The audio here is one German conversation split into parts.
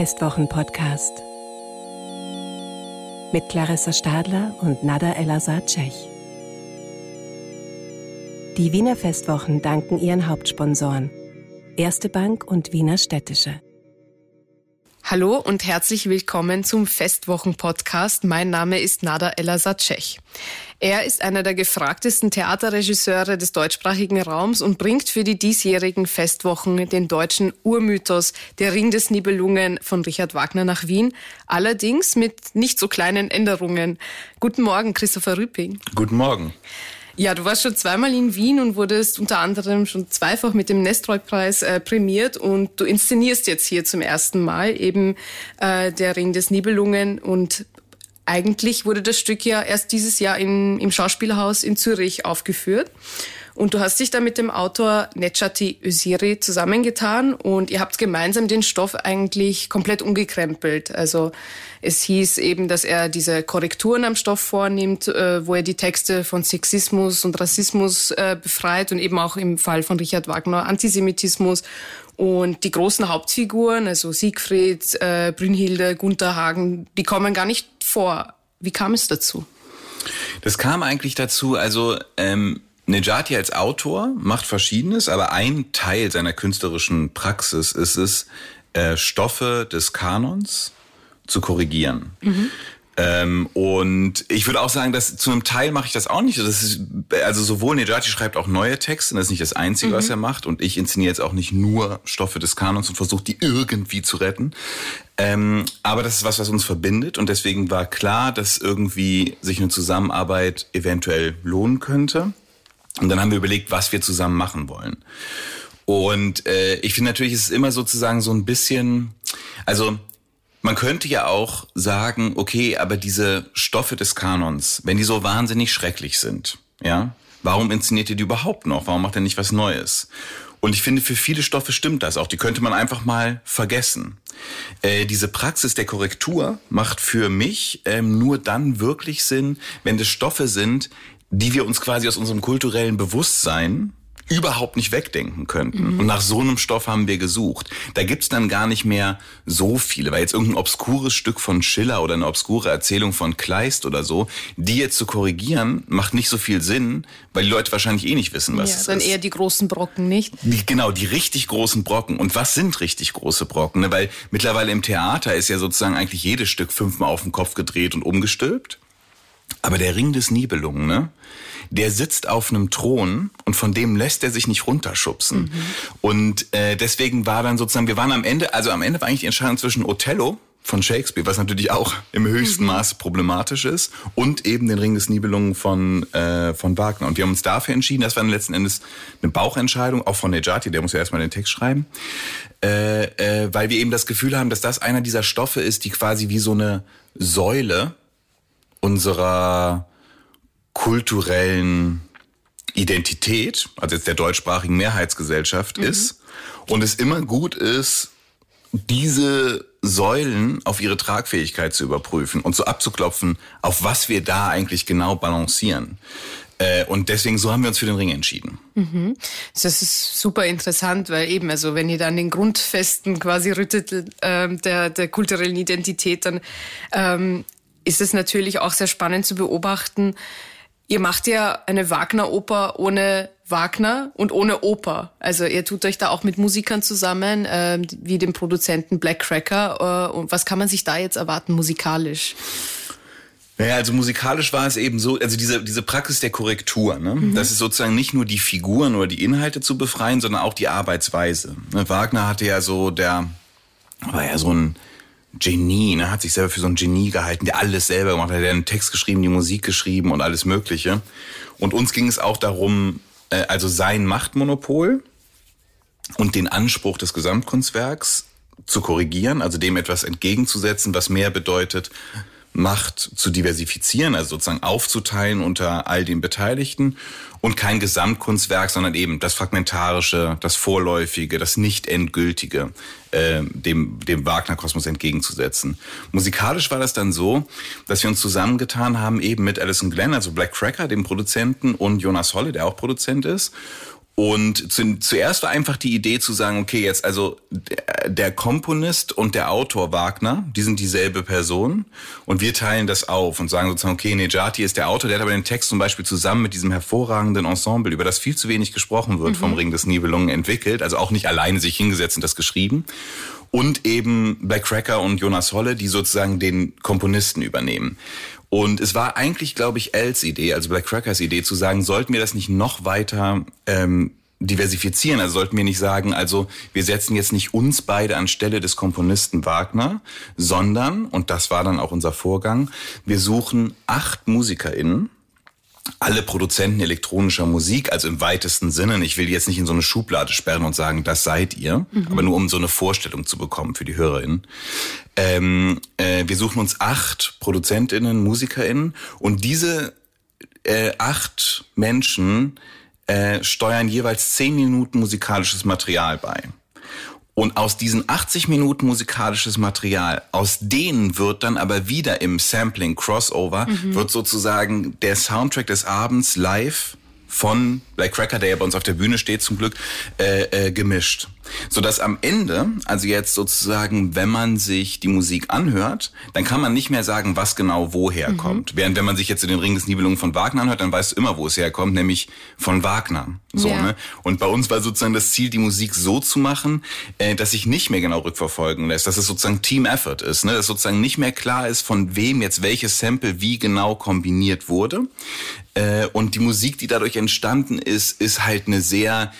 Festwochen-Podcast mit Clarissa Stadler und Nada El-Azad-Cech. Die Wiener Festwochen danken ihren Hauptsponsoren Erste Bank und Wiener Städtische. Hallo und herzlich willkommen zum Festwochen-Podcast. Mein Name ist Nada Elazadcech. Er ist einer der gefragtesten Theaterregisseure des deutschsprachigen Raums und bringt für die diesjährigen Festwochen den deutschen Urmythos Der Ring des Nibelungen von Richard Wagner nach Wien, allerdings mit nicht so kleinen Änderungen. Guten Morgen, Christopher Rüpping. Guten Morgen. Ja, du warst schon zweimal in Wien und wurdest unter anderem schon zweifach mit dem Nestroy-Preis äh, prämiert und du inszenierst jetzt hier zum ersten Mal eben äh, der Ring des Nibelungen und eigentlich wurde das Stück ja erst dieses Jahr in, im Schauspielhaus in Zürich aufgeführt. Und du hast dich da mit dem Autor Necati Öziri zusammengetan und ihr habt gemeinsam den Stoff eigentlich komplett umgekrempelt. Also es hieß eben, dass er diese Korrekturen am Stoff vornimmt, äh, wo er die Texte von Sexismus und Rassismus äh, befreit und eben auch im Fall von Richard Wagner Antisemitismus. Und die großen Hauptfiguren, also Siegfried, äh, Brünnhilde, Gunther Hagen, die kommen gar nicht vor. Wie kam es dazu? Das kam eigentlich dazu, also ähm, Nejati als Autor macht Verschiedenes, aber ein Teil seiner künstlerischen Praxis ist es, äh, Stoffe des Kanons zu korrigieren. Mhm. Ähm, und ich würde auch sagen, dass zu einem Teil mache ich das auch nicht. Das ist, also sowohl Nejati schreibt auch neue Texte, das ist nicht das Einzige, mhm. was er macht. Und ich inszeniere jetzt auch nicht nur Stoffe des Kanons und versuche die irgendwie zu retten. Ähm, aber das ist was, was uns verbindet. Und deswegen war klar, dass irgendwie sich eine Zusammenarbeit eventuell lohnen könnte. Und dann haben wir überlegt, was wir zusammen machen wollen. Und äh, ich finde natürlich, ist es immer sozusagen so ein bisschen, also man könnte ja auch sagen, okay, aber diese Stoffe des Kanons, wenn die so wahnsinnig schrecklich sind, ja, warum inszeniert ihr die überhaupt noch? Warum macht er nicht was Neues? Und ich finde, für viele Stoffe stimmt das auch. Die könnte man einfach mal vergessen. Äh, diese Praxis der Korrektur macht für mich ähm, nur dann wirklich Sinn, wenn das Stoffe sind, die wir uns quasi aus unserem kulturellen Bewusstsein überhaupt nicht wegdenken könnten. Mhm. Und nach so einem Stoff haben wir gesucht. Da gibt's dann gar nicht mehr so viele, weil jetzt irgendein obskures Stück von Schiller oder eine obskure Erzählung von Kleist oder so, die jetzt zu korrigieren, macht nicht so viel Sinn, weil die Leute wahrscheinlich eh nicht wissen, was ja, es dann ist. eher die großen Brocken, nicht? Die, genau, die richtig großen Brocken. Und was sind richtig große Brocken? Ne? Weil mittlerweile im Theater ist ja sozusagen eigentlich jedes Stück fünfmal auf den Kopf gedreht und umgestülpt. Aber der Ring des Nibelungen, ne? der sitzt auf einem Thron und von dem lässt er sich nicht runterschubsen. Mhm. Und äh, deswegen war dann sozusagen, wir waren am Ende, also am Ende war eigentlich die Entscheidung zwischen Othello von Shakespeare, was natürlich auch im höchsten mhm. Maße problematisch ist, und eben den Ring des Nibelungen von, äh, von Wagner. Und wir haben uns dafür entschieden, das war dann letzten Endes eine Bauchentscheidung, auch von Nejati, der muss ja erstmal den Text schreiben, äh, äh, weil wir eben das Gefühl haben, dass das einer dieser Stoffe ist, die quasi wie so eine Säule unserer kulturellen Identität, also jetzt der deutschsprachigen Mehrheitsgesellschaft mhm. ist und es immer gut ist, diese Säulen auf ihre Tragfähigkeit zu überprüfen und so abzuklopfen, auf was wir da eigentlich genau balancieren. Äh, und deswegen, so haben wir uns für den Ring entschieden. Mhm. Das ist super interessant, weil eben, also wenn ihr dann den Grundfesten quasi rüttet äh, der, der kulturellen Identität, dann ähm, ist es natürlich auch sehr spannend zu beobachten. Ihr macht ja eine Wagner-Oper ohne Wagner und ohne Oper. Also ihr tut euch da auch mit Musikern zusammen, äh, wie dem Produzenten Black Cracker. Äh, und was kann man sich da jetzt erwarten musikalisch? Naja, also musikalisch war es eben so, also diese, diese Praxis der Korrektur, ne? Mhm. das ist sozusagen nicht nur die Figuren oder die Inhalte zu befreien, sondern auch die Arbeitsweise. Ne? Wagner hatte ja so, der war ja so ein Genie, ne, hat sich selber für so ein Genie gehalten, der alles selber gemacht hat, der einen Text geschrieben, die Musik geschrieben und alles Mögliche. Und uns ging es auch darum, äh, also sein Machtmonopol und den Anspruch des Gesamtkunstwerks zu korrigieren, also dem etwas entgegenzusetzen, was mehr bedeutet, Macht zu diversifizieren, also sozusagen aufzuteilen unter all den Beteiligten und kein Gesamtkunstwerk, sondern eben das Fragmentarische, das Vorläufige, das nicht endgültige äh, dem, dem Wagner-Kosmos entgegenzusetzen. Musikalisch war das dann so, dass wir uns zusammengetan haben eben mit Alison Glenn, also Black Cracker, dem Produzenten, und Jonas Holle, der auch Produzent ist Und zu, zuerst war einfach die Idee zu sagen, okay, jetzt also der, Komponist und der Autor Wagner, die sind dieselbe Person und wir teilen das auf und sagen sozusagen, okay, Nejati ist der Autor, der hat aber den Text zum Beispiel zusammen mit diesem hervorragenden Ensemble, über das viel zu wenig gesprochen wird, mhm. vom Ring des Nibelungen entwickelt, also auch nicht alleine sich hingesetzt und das geschrieben. Und eben Black Cracker und Jonas Holle, die sozusagen den Komponisten übernehmen. Und es war eigentlich, glaube ich, Els Idee, also Black Crackers Idee, zu sagen, sollten wir das nicht noch weiter ähm, diversifizieren. Also sollten wir nicht sagen, also wir setzen jetzt nicht uns beide anstelle des Komponisten Wagner, sondern, und das war dann auch unser Vorgang, wir suchen acht MusikerInnen, alle Produzenten elektronischer Musik, also im weitesten Sinne, ich will jetzt nicht in so eine Schublade sperren und sagen, das seid ihr, mhm. aber nur um so eine Vorstellung zu bekommen für die HörerInnen. Ähm, äh, wir suchen uns acht ProduzentInnen, MusikerInnen und diese äh, acht Menschen äh, steuern jeweils zehn Minuten musikalisches Material bei. Und aus diesen 80 Minuten musikalisches Material, aus denen wird dann aber wieder im Sampling Crossover, mhm. wird sozusagen der Soundtrack des Abends live von Black Cracker, der ja bei uns auf der Bühne steht zum Glück, äh, äh, gemischt. Sodass am Ende, also jetzt sozusagen, wenn man sich die Musik anhört, dann kann man nicht mehr sagen, was genau woher mhm. kommt. Während wenn man sich jetzt in den Ring des Nibelungen von Wagner anhört, dann weißt du immer, wo es herkommt, nämlich von Wagner. So, ja. ne? Und bei uns war sozusagen das Ziel, die Musik so zu machen, äh, dass sich nicht mehr genau rückverfolgen lässt, dass es sozusagen Team Effort ist, ne? dass sozusagen nicht mehr klar ist, von wem jetzt welches Sample wie genau kombiniert wurde. Äh, und die Musik, die dadurch entstanden ist, ist halt eine sehr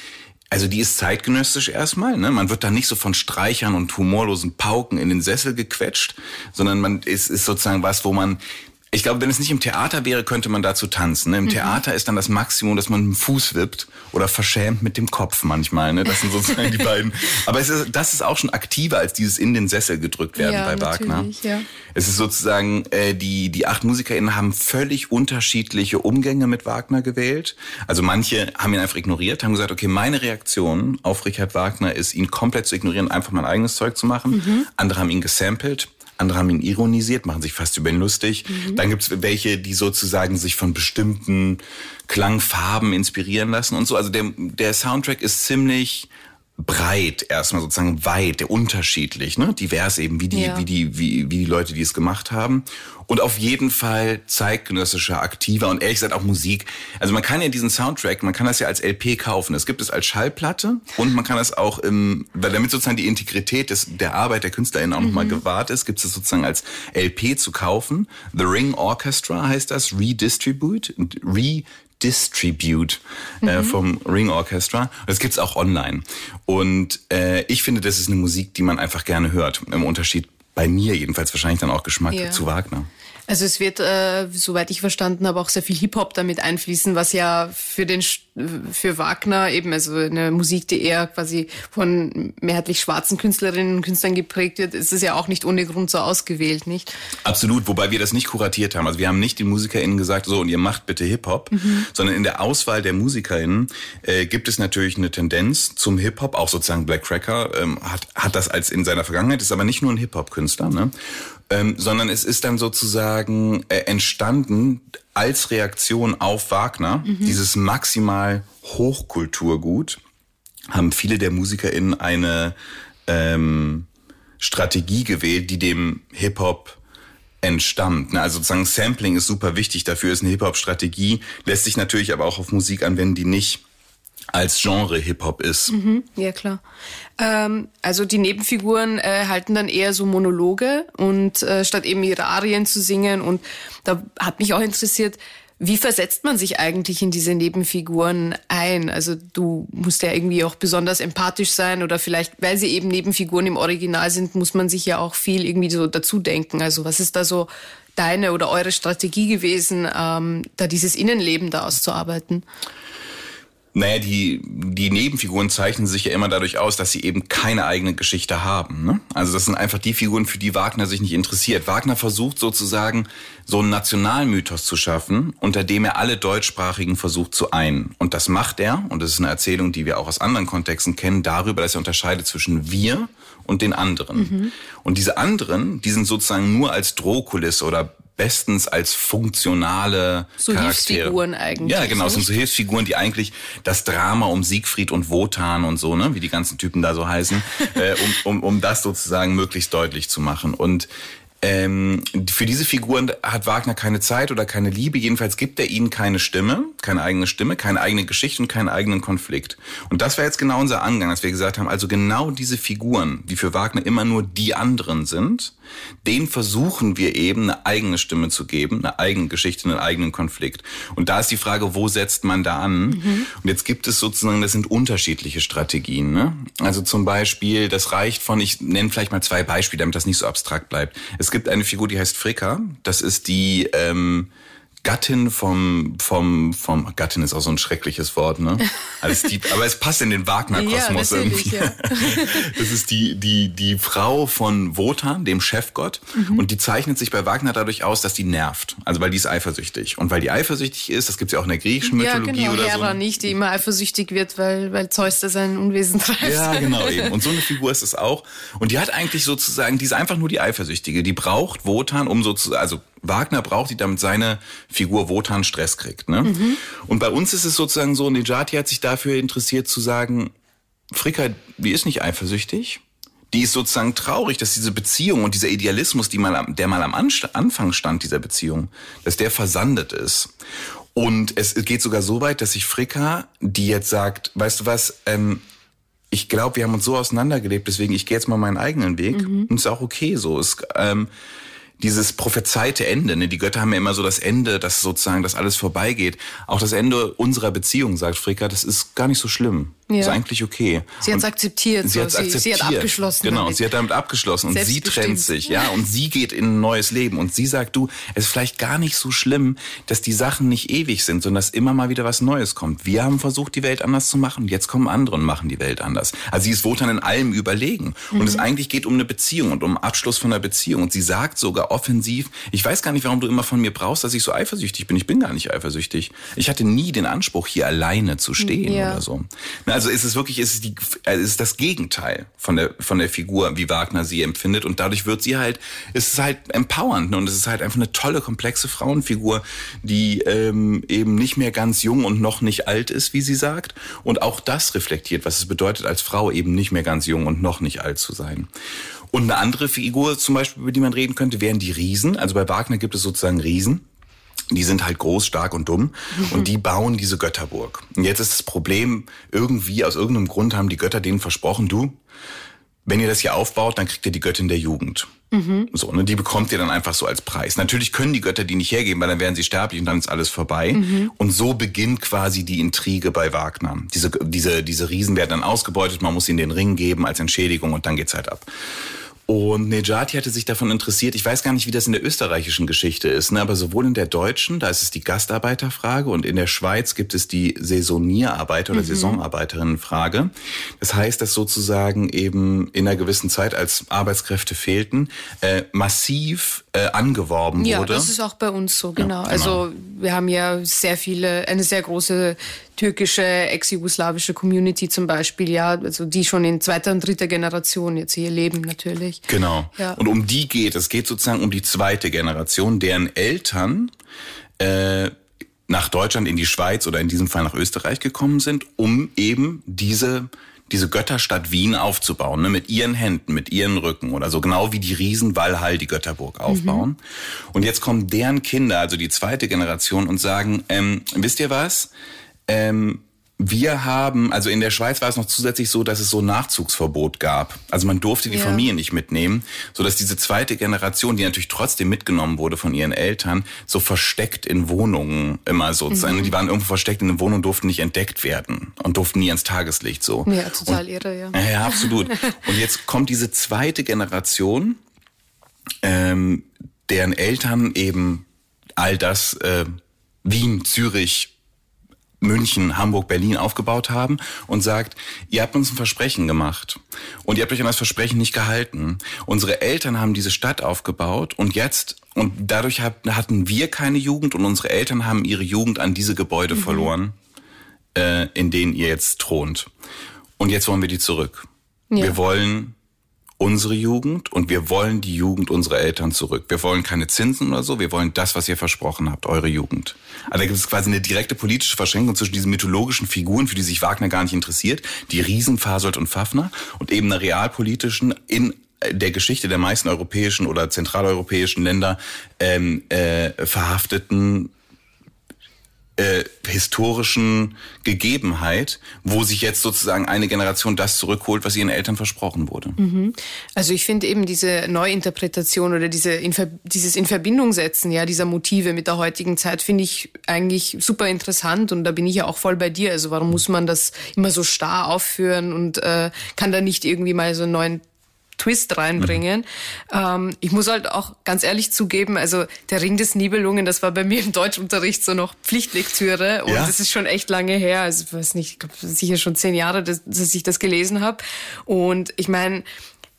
also die ist zeitgenössisch erstmal. Ne? Man wird da nicht so von Streichern und humorlosen Pauken in den Sessel gequetscht, sondern man ist, ist sozusagen was, wo man ich glaube, wenn es nicht im Theater wäre, könnte man dazu tanzen. Ne? Im mhm. Theater ist dann das Maximum, dass man mit dem Fuß wippt oder verschämt mit dem Kopf manchmal. Ne? Das sind sozusagen die beiden. Aber ist, das ist auch schon aktiver als dieses in den Sessel gedrückt werden ja, bei Wagner. Ja. Es ist sozusagen, äh, die, die acht MusikerInnen haben völlig unterschiedliche Umgänge mit Wagner gewählt. Also manche haben ihn einfach ignoriert, haben gesagt, okay, meine Reaktion auf Richard Wagner ist, ihn komplett zu ignorieren, einfach mein eigenes Zeug zu machen. Mhm. Andere haben ihn gesampelt andere haben ihn ironisiert, machen sich fast über ihn lustig. Mhm. Dann gibt's welche, die sozusagen sich von bestimmten Klangfarben inspirieren lassen und so. Also der, der Soundtrack ist ziemlich breit erstmal sozusagen weit, unterschiedlich, ne? divers eben wie die ja. wie die wie, wie die Leute, die es gemacht haben und auf jeden Fall zeitgenössischer, aktiver und ehrlich gesagt auch Musik. Also man kann ja diesen Soundtrack, man kann das ja als LP kaufen. Es gibt es als Schallplatte und man kann es auch im, weil damit sozusagen die Integrität des, der Arbeit der KünstlerInnen auch mhm. nochmal gewahrt ist, gibt es sozusagen als LP zu kaufen. The Ring Orchestra heißt das, Redistribute, Re Distribute äh, mhm. vom Ring Orchestra. Das gibt's auch online. Und äh, ich finde, das ist eine Musik, die man einfach gerne hört. Im Unterschied bei mir jedenfalls wahrscheinlich dann auch Geschmack ja. zu Wagner. Also es wird, äh, soweit ich verstanden habe, auch sehr viel Hip-Hop damit einfließen, was ja für den für Wagner eben, also eine Musik, die eher quasi von mehrheitlich schwarzen Künstlerinnen und Künstlern geprägt wird, ist es ja auch nicht ohne Grund so ausgewählt, nicht? Absolut, wobei wir das nicht kuratiert haben. Also wir haben nicht den MusikerInnen gesagt, so und ihr macht bitte Hip-Hop, mhm. sondern in der Auswahl der MusikerInnen äh, gibt es natürlich eine Tendenz zum Hip-Hop, auch sozusagen Black Cracker ähm, hat, hat das als in seiner Vergangenheit, ist aber nicht nur ein Hip-Hop-Künstler, ne? Ähm, sondern es ist dann sozusagen äh, entstanden als Reaktion auf Wagner, mhm. dieses maximal Hochkulturgut, haben viele der MusikerInnen eine ähm, Strategie gewählt, die dem Hip-Hop entstammt. Also sozusagen Sampling ist super wichtig, dafür ist eine Hip-Hop-Strategie, lässt sich natürlich aber auch auf Musik anwenden, die nicht als Genre Hip-Hop ist. Mhm, ja, klar. Ähm, also die Nebenfiguren äh, halten dann eher so Monologe und äh, statt eben ihre Arien zu singen. Und da hat mich auch interessiert, wie versetzt man sich eigentlich in diese Nebenfiguren ein? Also du musst ja irgendwie auch besonders empathisch sein oder vielleicht, weil sie eben Nebenfiguren im Original sind, muss man sich ja auch viel irgendwie so dazu denken. Also was ist da so deine oder eure Strategie gewesen, ähm, da dieses Innenleben da auszuarbeiten? Naja, die, die Nebenfiguren zeichnen sich ja immer dadurch aus, dass sie eben keine eigene Geschichte haben. Ne? Also das sind einfach die Figuren, für die Wagner sich nicht interessiert. Wagner versucht sozusagen so einen Nationalmythos zu schaffen, unter dem er alle Deutschsprachigen versucht zu einen. Und das macht er, und das ist eine Erzählung, die wir auch aus anderen Kontexten kennen, darüber, dass er unterscheidet zwischen wir und den anderen. Mhm. Und diese anderen, die sind sozusagen nur als Drohkulisse oder bestens als funktionale so Charaktere. Hilfsfiguren eigentlich. Ja, genau, es sind so Hilfsfiguren, die eigentlich das Drama um Siegfried und Wotan und so, ne, wie die ganzen Typen da so heißen, äh, um, um, um das sozusagen möglichst deutlich zu machen. Und ähm, für diese Figuren hat Wagner keine Zeit oder keine Liebe. Jedenfalls gibt er ihnen keine Stimme, keine eigene Stimme, keine eigene Geschichte und keinen eigenen Konflikt. Und das war jetzt genau unser Angang, dass wir gesagt haben, also genau diese Figuren, die für Wagner immer nur die anderen sind, denen versuchen wir eben eine eigene Stimme zu geben, eine eigene Geschichte, einen eigenen Konflikt. Und da ist die Frage, wo setzt man da an? Mhm. Und jetzt gibt es sozusagen, das sind unterschiedliche Strategien. Ne? Also zum Beispiel, das reicht von, ich nenne vielleicht mal zwei Beispiele, damit das nicht so abstrakt bleibt. Es es gibt eine Figur, die heißt Fricka. Das ist die ähm, Gattin vom, vom, vom, Gattin ist auch so ein schreckliches Wort, ne? Also die, aber es passt in den Wagner-Kosmos ja, irgendwie. Ja. Das ist die, die, die Frau von Wotan, dem Chefgott. Mhm. Und die zeichnet sich bei Wagner dadurch aus, dass die nervt. Also weil die ist eifersüchtig. Und weil die eifersüchtig ist, das gibt's ja auch in der griechischen Mythologie ja, genau, oder Hera so. nicht, die immer eifersüchtig wird, weil, weil Zeus da sein Unwesen treibt. Ja, genau eben. Und so eine Figur ist es auch. Und die hat eigentlich sozusagen, die ist einfach nur die Eifersüchtige. Die braucht Wotan, um sozusagen, also Wagner braucht die, damit seine Figur Wotan Stress kriegt. Ne? Mhm. Und bei uns ist es sozusagen so, Nejati hat sich dafür interessiert zu sagen, Fricka, die ist nicht eifersüchtig. Die ist sozusagen traurig, dass diese Beziehung und dieser Idealismus, die mal, der mal am Anfang stand dieser Beziehung, dass der versandet ist. Und es geht sogar so weit, dass sich Fricka, die jetzt sagt, weißt du was, ähm, ich glaube, wir haben uns so auseinandergelebt, deswegen ich gehe jetzt mal meinen eigenen Weg. Mhm. Und ist auch okay so. Es, ähm, dieses prophezeite Ende. Ne? Die Götter haben ja immer so das Ende, dass sozusagen das alles vorbeigeht. Auch das Ende unserer Beziehung, sagt Fricka, das ist gar nicht so schlimm. Ja. Ist eigentlich okay. Sie hat es akzeptiert. Sie, so. akzeptiert. Sie, sie, hat abgeschlossen. Genau, damit. sie hat damit abgeschlossen und sie trennt sich, ja, und sie geht in ein neues Leben und sie sagt, du, es ist vielleicht gar nicht so schlimm, dass die Sachen nicht ewig sind, sondern dass immer mal wieder was Neues kommt. Wir haben versucht, die Welt anders zu machen, jetzt kommen andere und machen die Welt anders. Also sie ist Wotan in allem überlegen mhm. und es eigentlich geht um eine Beziehung und um Abschluss von einer Beziehung und sie sagt sogar offensiv, ich weiß gar nicht, warum du immer von mir brauchst, dass ich so eifersüchtig bin. Ich bin gar nicht eifersüchtig. Ich hatte nie den Anspruch, hier alleine zu stehen ja. oder so. Also ist es wirklich, ist es die, also ist das Gegenteil von der, von der Figur, wie Wagner sie empfindet. Und dadurch wird sie halt, es ist halt empowernd. Ne? Und es ist halt einfach eine tolle, komplexe Frauenfigur, die ähm, eben nicht mehr ganz jung und noch nicht alt ist, wie sie sagt. Und auch das reflektiert, was es bedeutet, als Frau eben nicht mehr ganz jung und noch nicht alt zu sein. Und eine andere Figur zum Beispiel, über die man reden könnte, wären die Riesen. Also bei Wagner gibt es sozusagen Riesen. Die sind halt groß, stark und dumm mhm. und die bauen diese Götterburg. Und jetzt ist das Problem, irgendwie aus irgendeinem Grund haben die Götter denen versprochen, du, wenn ihr das hier aufbaut, dann kriegt ihr die Göttin der Jugend. Mhm. So, ne, die bekommt ihr dann einfach so als Preis. Natürlich können die Götter die nicht hergeben, weil dann wären sie sterblich und dann ist alles vorbei. Mhm. Und so beginnt quasi die Intrige bei Wagner. Diese, diese, diese Riesen werden dann ausgebeutet, man muss ihnen den Ring geben als Entschädigung und dann geht's halt ab. Und Nejati hatte sich davon interessiert, ich weiß gar nicht, wie das in der österreichischen Geschichte ist, ne? aber sowohl in der deutschen, da ist es die Gastarbeiterfrage und in der Schweiz gibt es die Saisonierarbeiter oder mhm. Saisonarbeiterinnenfrage. Das heißt, dass sozusagen eben in einer gewissen Zeit, als Arbeitskräfte fehlten, äh, massiv äh, angeworben ja, wurde. Ja, das ist auch bei uns so, genau. Ja, genau. Also wir haben ja sehr viele, eine sehr große türkische, ex-jugoslawische Community zum Beispiel, ja, also die schon in zweiter und dritter Generation jetzt hier leben natürlich. Genau. Ja. Und um die geht es. geht sozusagen um die zweite Generation, deren Eltern äh, nach Deutschland, in die Schweiz oder in diesem Fall nach Österreich gekommen sind, um eben diese diese Götterstadt Wien aufzubauen, ne, mit ihren Händen, mit ihren Rücken oder so, genau wie die Riesen Walhall die Götterburg aufbauen. Mhm. Und jetzt kommen deren Kinder, also die zweite Generation, und sagen, ähm, wisst ihr was? Ähm, wir haben, also in der Schweiz war es noch zusätzlich so, dass es so Nachzugsverbot gab. Also man durfte die ja. Familie nicht mitnehmen, so dass diese zweite Generation, die natürlich trotzdem mitgenommen wurde von ihren Eltern, so versteckt in Wohnungen immer sozusagen. Mhm. Die waren irgendwo versteckt in den Wohnungen, durften nicht entdeckt werden und durften nie ans Tageslicht so. Ja, total und, irre, ja. Ja, absolut. und jetzt kommt diese zweite Generation, ähm, deren Eltern eben all das äh, Wien, Zürich, München, Hamburg, Berlin aufgebaut haben und sagt, ihr habt uns ein Versprechen gemacht und ihr habt euch an das Versprechen nicht gehalten. Unsere Eltern haben diese Stadt aufgebaut und jetzt und dadurch hatten wir keine Jugend und unsere Eltern haben ihre Jugend an diese Gebäude mhm. verloren, äh, in denen ihr jetzt thront. Und jetzt wollen wir die zurück. Ja. Wir wollen unsere Jugend und wir wollen die Jugend unserer Eltern zurück. Wir wollen keine Zinsen oder so, wir wollen das, was ihr versprochen habt, eure Jugend. Also da gibt es quasi eine direkte politische Verschränkung zwischen diesen mythologischen Figuren, für die sich Wagner gar nicht interessiert, die Riesen, Fasold und Pfaffner, und eben einer realpolitischen in der Geschichte der meisten europäischen oder zentraleuropäischen Länder ähm, äh, verhafteten äh, historischen Gegebenheit, wo sich jetzt sozusagen eine Generation das zurückholt, was ihren Eltern versprochen wurde. Mhm. Also ich finde eben diese Neuinterpretation oder diese in, dieses in Verbindung setzen ja dieser Motive mit der heutigen Zeit finde ich eigentlich super interessant und da bin ich ja auch voll bei dir. Also warum muss man das immer so starr aufführen und äh, kann da nicht irgendwie mal so einen neuen Twist reinbringen. Mhm. Ähm, ich muss halt auch ganz ehrlich zugeben, also der Ring des Nibelungen, das war bei mir im Deutschunterricht so noch Pflichtlektüre und ja? das ist schon echt lange her. Also ich weiß nicht, ich glaube sicher schon zehn Jahre, dass, dass ich das gelesen habe. Und ich meine,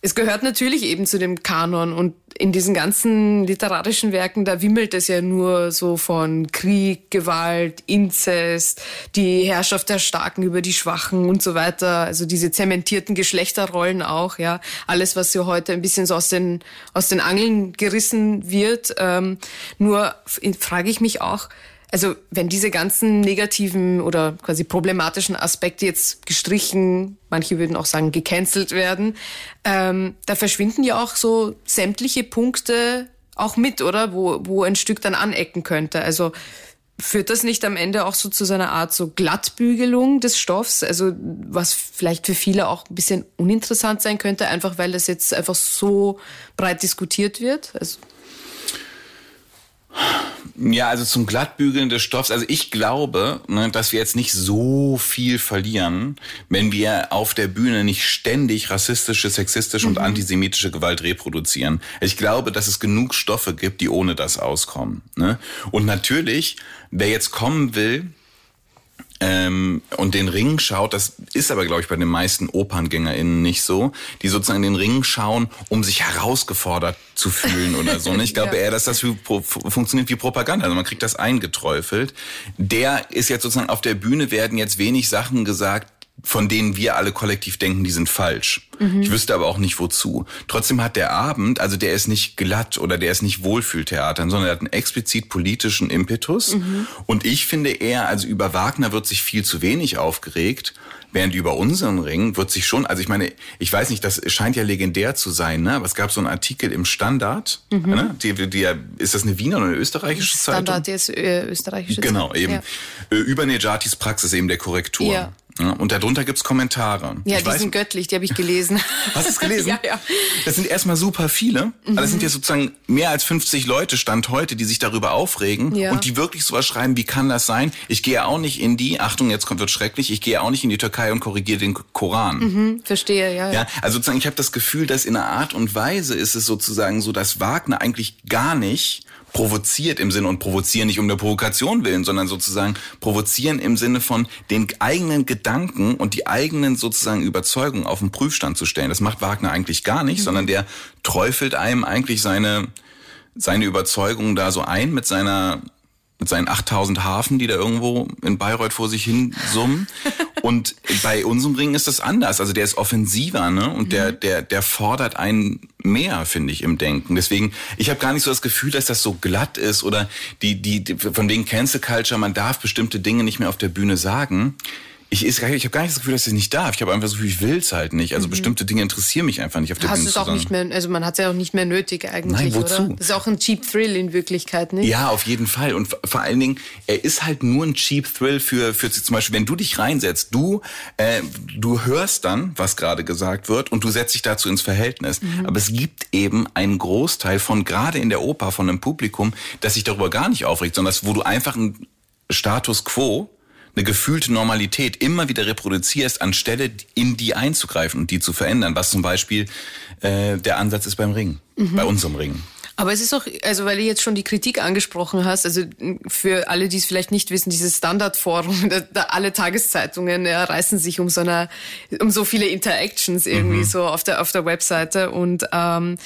es gehört natürlich eben zu dem Kanon und in diesen ganzen literarischen Werken, da wimmelt es ja nur so von Krieg, Gewalt, Inzest, die Herrschaft der Starken über die Schwachen und so weiter. Also diese zementierten Geschlechterrollen auch, ja. Alles, was ja heute ein bisschen so aus den, aus den Angeln gerissen wird. Ähm, nur frage ich mich auch, also wenn diese ganzen negativen oder quasi problematischen Aspekte jetzt gestrichen, manche würden auch sagen gecancelt werden, ähm, da verschwinden ja auch so sämtliche Punkte auch mit, oder? Wo, wo ein Stück dann anecken könnte. Also führt das nicht am Ende auch so zu so einer Art so Glattbügelung des Stoffs? Also was vielleicht für viele auch ein bisschen uninteressant sein könnte, einfach weil das jetzt einfach so breit diskutiert wird? Also ja, also zum Glattbügeln des Stoffs. Also ich glaube, ne, dass wir jetzt nicht so viel verlieren, wenn wir auf der Bühne nicht ständig rassistische, sexistische mhm. und antisemitische Gewalt reproduzieren. Ich glaube, dass es genug Stoffe gibt, die ohne das auskommen. Ne? Und natürlich, wer jetzt kommen will, ähm, und den Ring schaut, das ist aber, glaube ich, bei den meisten OperngängerInnen nicht so, die sozusagen den Ring schauen, um sich herausgefordert zu fühlen oder so. Und ich glaube ja. eher, dass das wie, funktioniert wie Propaganda. Also man kriegt das eingeträufelt. Der ist jetzt sozusagen auf der Bühne, werden jetzt wenig Sachen gesagt, von denen wir alle kollektiv denken, die sind falsch. Mhm. Ich wüsste aber auch nicht wozu. Trotzdem hat der Abend, also der ist nicht glatt oder der ist nicht Wohlfühltheater, sondern er hat einen explizit politischen Impetus. Mhm. Und ich finde eher, also über Wagner wird sich viel zu wenig aufgeregt. Während über unseren Ring wird sich schon, also ich meine, ich weiß nicht, das scheint ja legendär zu sein, ne? Aber es gab so einen Artikel im Standard, mhm. ne? Die, die, ist das eine Wiener oder eine österreichische Standard, Zeitung? Standard, die ist äh, österreichische Genau, eben. Ja. Äh, über Nejatis Praxis eben der Korrektur. Ja. Ja, und darunter gibt's Kommentare. Ja, ich die weiß, sind göttlich, die habe ich gelesen. Hast du es gelesen? ja, ja. Das sind erstmal super viele. Mhm. Also das sind ja sozusagen mehr als 50 Leute Stand heute, die sich darüber aufregen ja. und die wirklich sowas schreiben, wie kann das sein? Ich gehe auch nicht in die, Achtung, jetzt kommt wird schrecklich, ich gehe auch nicht in die Türkei und korrigiere den Koran. Mhm, verstehe, ja. Ja, also sozusagen, ich habe das Gefühl, dass in einer Art und Weise ist es sozusagen so, dass Wagner eigentlich gar nicht provoziert im Sinne und provozieren nicht um der Provokation willen, sondern sozusagen provozieren im Sinne von den eigenen Gedanken und die eigenen sozusagen Überzeugungen auf den Prüfstand zu stellen. Das macht Wagner eigentlich gar nicht, mhm. sondern der träufelt einem eigentlich seine seine Überzeugungen da so ein mit seiner mit seinen 8000 Hafen, die da irgendwo in Bayreuth vor sich hin summen. Und bei unserem Ring ist das anders. Also der ist offensiver, ne? Und mhm. der, der, der fordert einen mehr, finde ich, im Denken. Deswegen, ich habe gar nicht so das Gefühl, dass das so glatt ist oder die, die, die von wegen Cancel Culture, man darf bestimmte Dinge nicht mehr auf der Bühne sagen ich, ich, habe gar nicht das Gefühl, dass ich nicht darf. Ich habe einfach so, ich will es halt nicht. Also mhm. bestimmte Dinge interessieren mich einfach nicht auf der Hast Bühne. Es auch nicht mehr, also man hat es ja auch nicht mehr nötig eigentlich, Nein, wozu? Oder? Das ist auch ein Cheap Thrill in Wirklichkeit, nicht? Ja, auf jeden Fall. Und vor allen Dingen, er ist halt nur ein Cheap Thrill für, für zum Beispiel, wenn du dich reinsetzt, du, äh, du hörst dann, was gerade gesagt wird und du setzt dich dazu ins Verhältnis. Mhm. Aber es gibt eben einen Großteil von, gerade in der Oper, von einem Publikum, das sich darüber gar nicht aufregt, sondern das, wo du einfach ein Status quo eine gefühlte Normalität immer wieder reproduzierst, anstelle in die einzugreifen und die zu verändern, was zum Beispiel äh, der Ansatz ist beim Ring, mhm. bei unserem Ring. Aber es ist auch, also weil du jetzt schon die Kritik angesprochen hast, also für alle, die es vielleicht nicht wissen, dieses Standardforum, da, da alle Tageszeitungen ja, reißen sich um so eine, um so viele Interactions irgendwie mhm. so auf der auf der Webseite und ähm,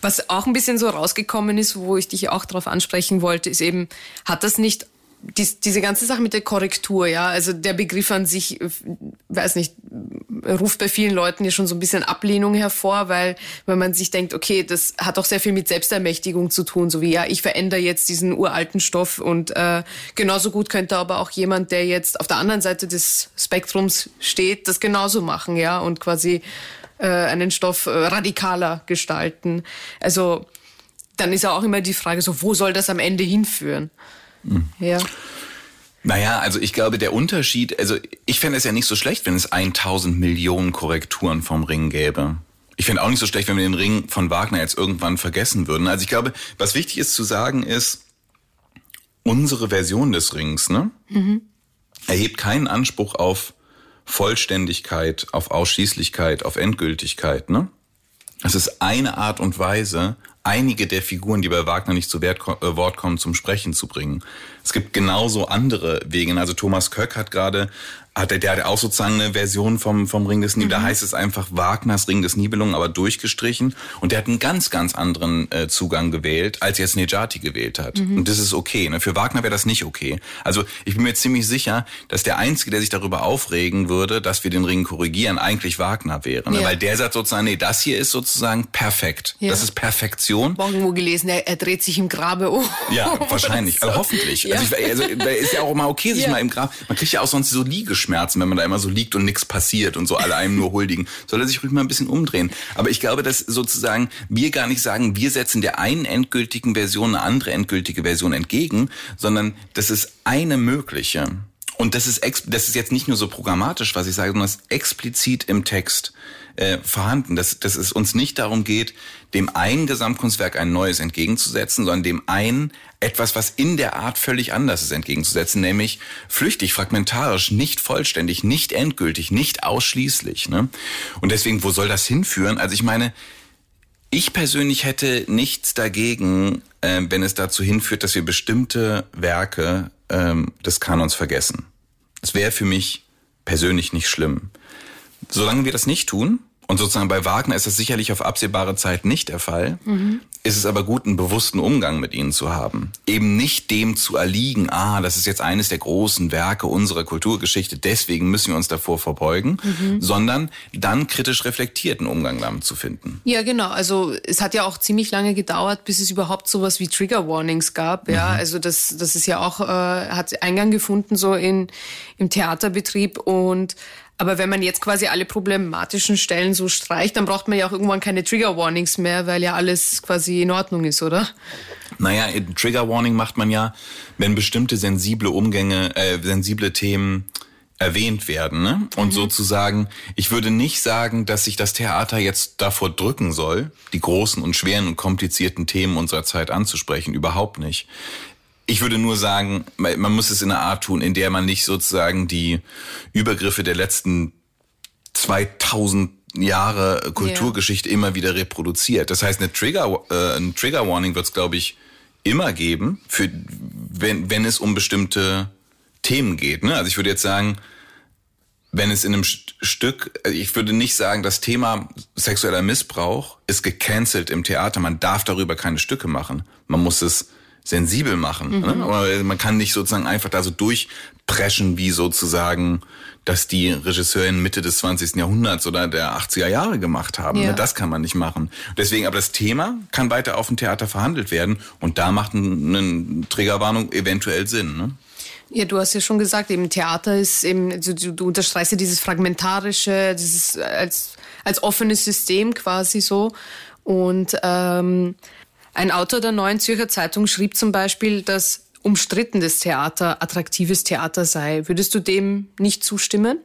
was auch ein bisschen so rausgekommen ist, wo ich dich auch darauf ansprechen wollte, ist eben, hat das nicht dies, diese ganze Sache mit der Korrektur, ja, also der Begriff an sich, weiß nicht, ruft bei vielen Leuten ja schon so ein bisschen Ablehnung hervor, weil, weil man sich denkt, okay, das hat auch sehr viel mit Selbstermächtigung zu tun, so wie, ja, ich verändere jetzt diesen uralten Stoff und äh, genauso gut könnte aber auch jemand, der jetzt auf der anderen Seite des Spektrums steht, das genauso machen, ja, und quasi äh, einen Stoff äh, radikaler gestalten. Also dann ist ja auch immer die Frage, so wo soll das am Ende hinführen? Mhm. Ja. Naja, also ich glaube, der Unterschied, also ich fände es ja nicht so schlecht, wenn es 1000 Millionen Korrekturen vom Ring gäbe. Ich fände auch nicht so schlecht, wenn wir den Ring von Wagner jetzt irgendwann vergessen würden. Also ich glaube, was wichtig ist zu sagen ist, unsere Version des Rings, ne, mhm. erhebt keinen Anspruch auf Vollständigkeit, auf Ausschließlichkeit, auf Endgültigkeit, ne? Es ist eine Art und Weise, einige der Figuren, die bei Wagner nicht zu äh, Wort kommen, zum Sprechen zu bringen. Es gibt genauso andere Wege. Also Thomas Köck hat gerade hat der, der hat auch sozusagen eine Version vom, vom Ring des Nibelungen. Mhm. Da heißt es einfach Wagners Ring des Nibelungen, aber durchgestrichen. Und der hat einen ganz, ganz anderen äh, Zugang gewählt, als jetzt Nejati gewählt hat. Mhm. Und das ist okay. Ne? Für Wagner wäre das nicht okay. Also ich bin mir ziemlich sicher, dass der Einzige, der sich darüber aufregen würde, dass wir den Ring korrigieren, eigentlich Wagner wäre. Ne? Ja. Weil der sagt sozusagen, nee, das hier ist sozusagen perfekt. Ja. Das ist Perfektion. Irgendwo gelesen, er, er, dreht sich im Grabe um. Ja, wahrscheinlich. so. Also hoffentlich. Ja. Also, ich, also ist ja auch mal okay, sich mal im Grab. Man kriegt ja auch sonst so Liege Schmerzen, wenn man da immer so liegt und nichts passiert und so alle einem nur huldigen. Soll er sich ruhig mal ein bisschen umdrehen. Aber ich glaube, dass sozusagen wir gar nicht sagen, wir setzen der einen endgültigen Version eine andere endgültige Version entgegen, sondern das ist eine mögliche. Und das ist, das ist jetzt nicht nur so programmatisch, was ich sage, sondern das ist explizit im Text äh, vorhanden, dass, dass es uns nicht darum geht, dem einen Gesamtkunstwerk ein neues entgegenzusetzen, sondern dem einen etwas, was in der Art völlig anders ist, entgegenzusetzen, nämlich flüchtig, fragmentarisch, nicht vollständig, nicht endgültig, nicht ausschließlich. Ne? Und deswegen, wo soll das hinführen? Also ich meine, ich persönlich hätte nichts dagegen, äh, wenn es dazu hinführt, dass wir bestimmte Werke ähm, des Kanons vergessen. Es wäre für mich persönlich nicht schlimm. Solange wir das nicht tun, und sozusagen bei Wagner ist das sicherlich auf absehbare Zeit nicht der Fall. Mhm. Ist es aber gut, einen bewussten Umgang mit ihnen zu haben. Eben nicht dem zu erliegen, ah, das ist jetzt eines der großen Werke unserer Kulturgeschichte, deswegen müssen wir uns davor verbeugen, mhm. sondern dann kritisch reflektierten Umgang damit zu finden. Ja, genau. Also es hat ja auch ziemlich lange gedauert, bis es überhaupt sowas wie Trigger Warnings gab. Ja, mhm. also das, das ist ja auch, äh, hat Eingang gefunden so in, im Theaterbetrieb und aber wenn man jetzt quasi alle problematischen Stellen so streicht, dann braucht man ja auch irgendwann keine Trigger Warnings mehr, weil ja alles quasi in Ordnung ist, oder? Naja, Trigger Warning macht man ja, wenn bestimmte sensible Umgänge, äh, sensible Themen erwähnt werden. Ne? Und mhm. sozusagen, ich würde nicht sagen, dass sich das Theater jetzt davor drücken soll, die großen und schweren und komplizierten Themen unserer Zeit anzusprechen. Überhaupt nicht. Ich würde nur sagen, man muss es in einer Art tun, in der man nicht sozusagen die Übergriffe der letzten 2000 Jahre Kulturgeschichte yeah. immer wieder reproduziert. Das heißt, eine Trigger, äh, ein Trigger Warning wird es, glaube ich, immer geben, für, wenn, wenn es um bestimmte Themen geht. Ne? Also ich würde jetzt sagen, wenn es in einem Stück, ich würde nicht sagen, das Thema sexueller Missbrauch ist gecancelt im Theater. Man darf darüber keine Stücke machen. Man muss es sensibel machen. Ne? Mhm. Ne? Aber man kann nicht sozusagen einfach da so durchpreschen, wie sozusagen dass die Regisseurin Mitte des 20. Jahrhunderts oder der 80er Jahre gemacht haben. Ja. Das kann man nicht machen. Deswegen, aber das Thema kann weiter auf dem Theater verhandelt werden und da macht eine Trägerwarnung eventuell Sinn. Ne? Ja, du hast ja schon gesagt, eben Theater ist eben, also du, du unterstreichst ja dieses fragmentarische, dieses als, als offenes System quasi so. Und ähm, ein Autor der Neuen Zürcher Zeitung schrieb zum Beispiel, dass umstrittenes Theater attraktives Theater sei. Würdest du dem nicht zustimmen?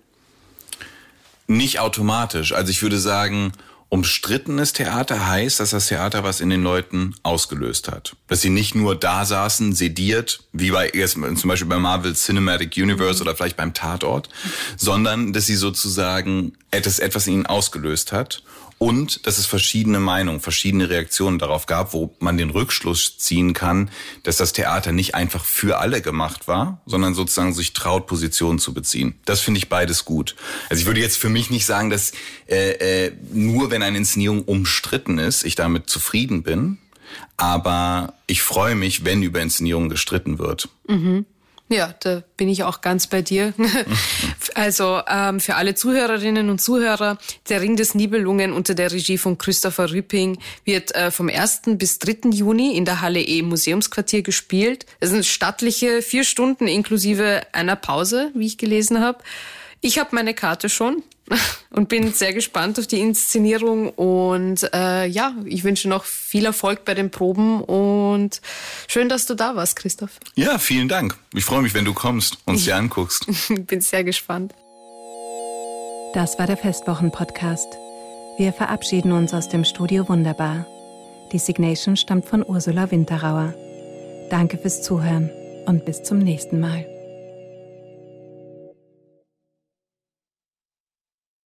Nicht automatisch. Also ich würde sagen, umstrittenes Theater heißt, dass das Theater was in den Leuten ausgelöst hat. Dass sie nicht nur da saßen, sediert, wie bei zum Beispiel bei Marvel Cinematic Universe oder vielleicht beim Tatort, sondern dass sie sozusagen etwas, etwas in ihnen ausgelöst hat und dass es verschiedene Meinungen, verschiedene Reaktionen darauf gab, wo man den Rückschluss ziehen kann, dass das Theater nicht einfach für alle gemacht war, sondern sozusagen sich traut, Positionen zu beziehen. Das finde ich beides gut. Also ich würde jetzt für mich nicht sagen, dass äh, äh, nur wenn eine Inszenierung umstritten ist, ich damit zufrieden bin, aber ich freue mich, wenn über Inszenierungen gestritten wird. Mhm. Ja, da bin ich auch ganz bei dir. also ähm, für alle Zuhörerinnen und Zuhörer, der Ring des Nibelungen unter der Regie von Christopher Rüpping wird äh, vom 1. bis 3. Juni in der Halle E Museumsquartier gespielt. Es sind stattliche vier Stunden inklusive einer Pause, wie ich gelesen habe. Ich habe meine Karte schon und bin sehr gespannt auf die Inszenierung. Und äh, ja, ich wünsche noch viel Erfolg bei den Proben und schön, dass du da warst, Christoph. Ja, vielen Dank. Ich freue mich, wenn du kommst und dir anguckst. bin sehr gespannt. Das war der Festwochen-Podcast. Wir verabschieden uns aus dem Studio Wunderbar. Die Signation stammt von Ursula Winterauer. Danke fürs Zuhören und bis zum nächsten Mal.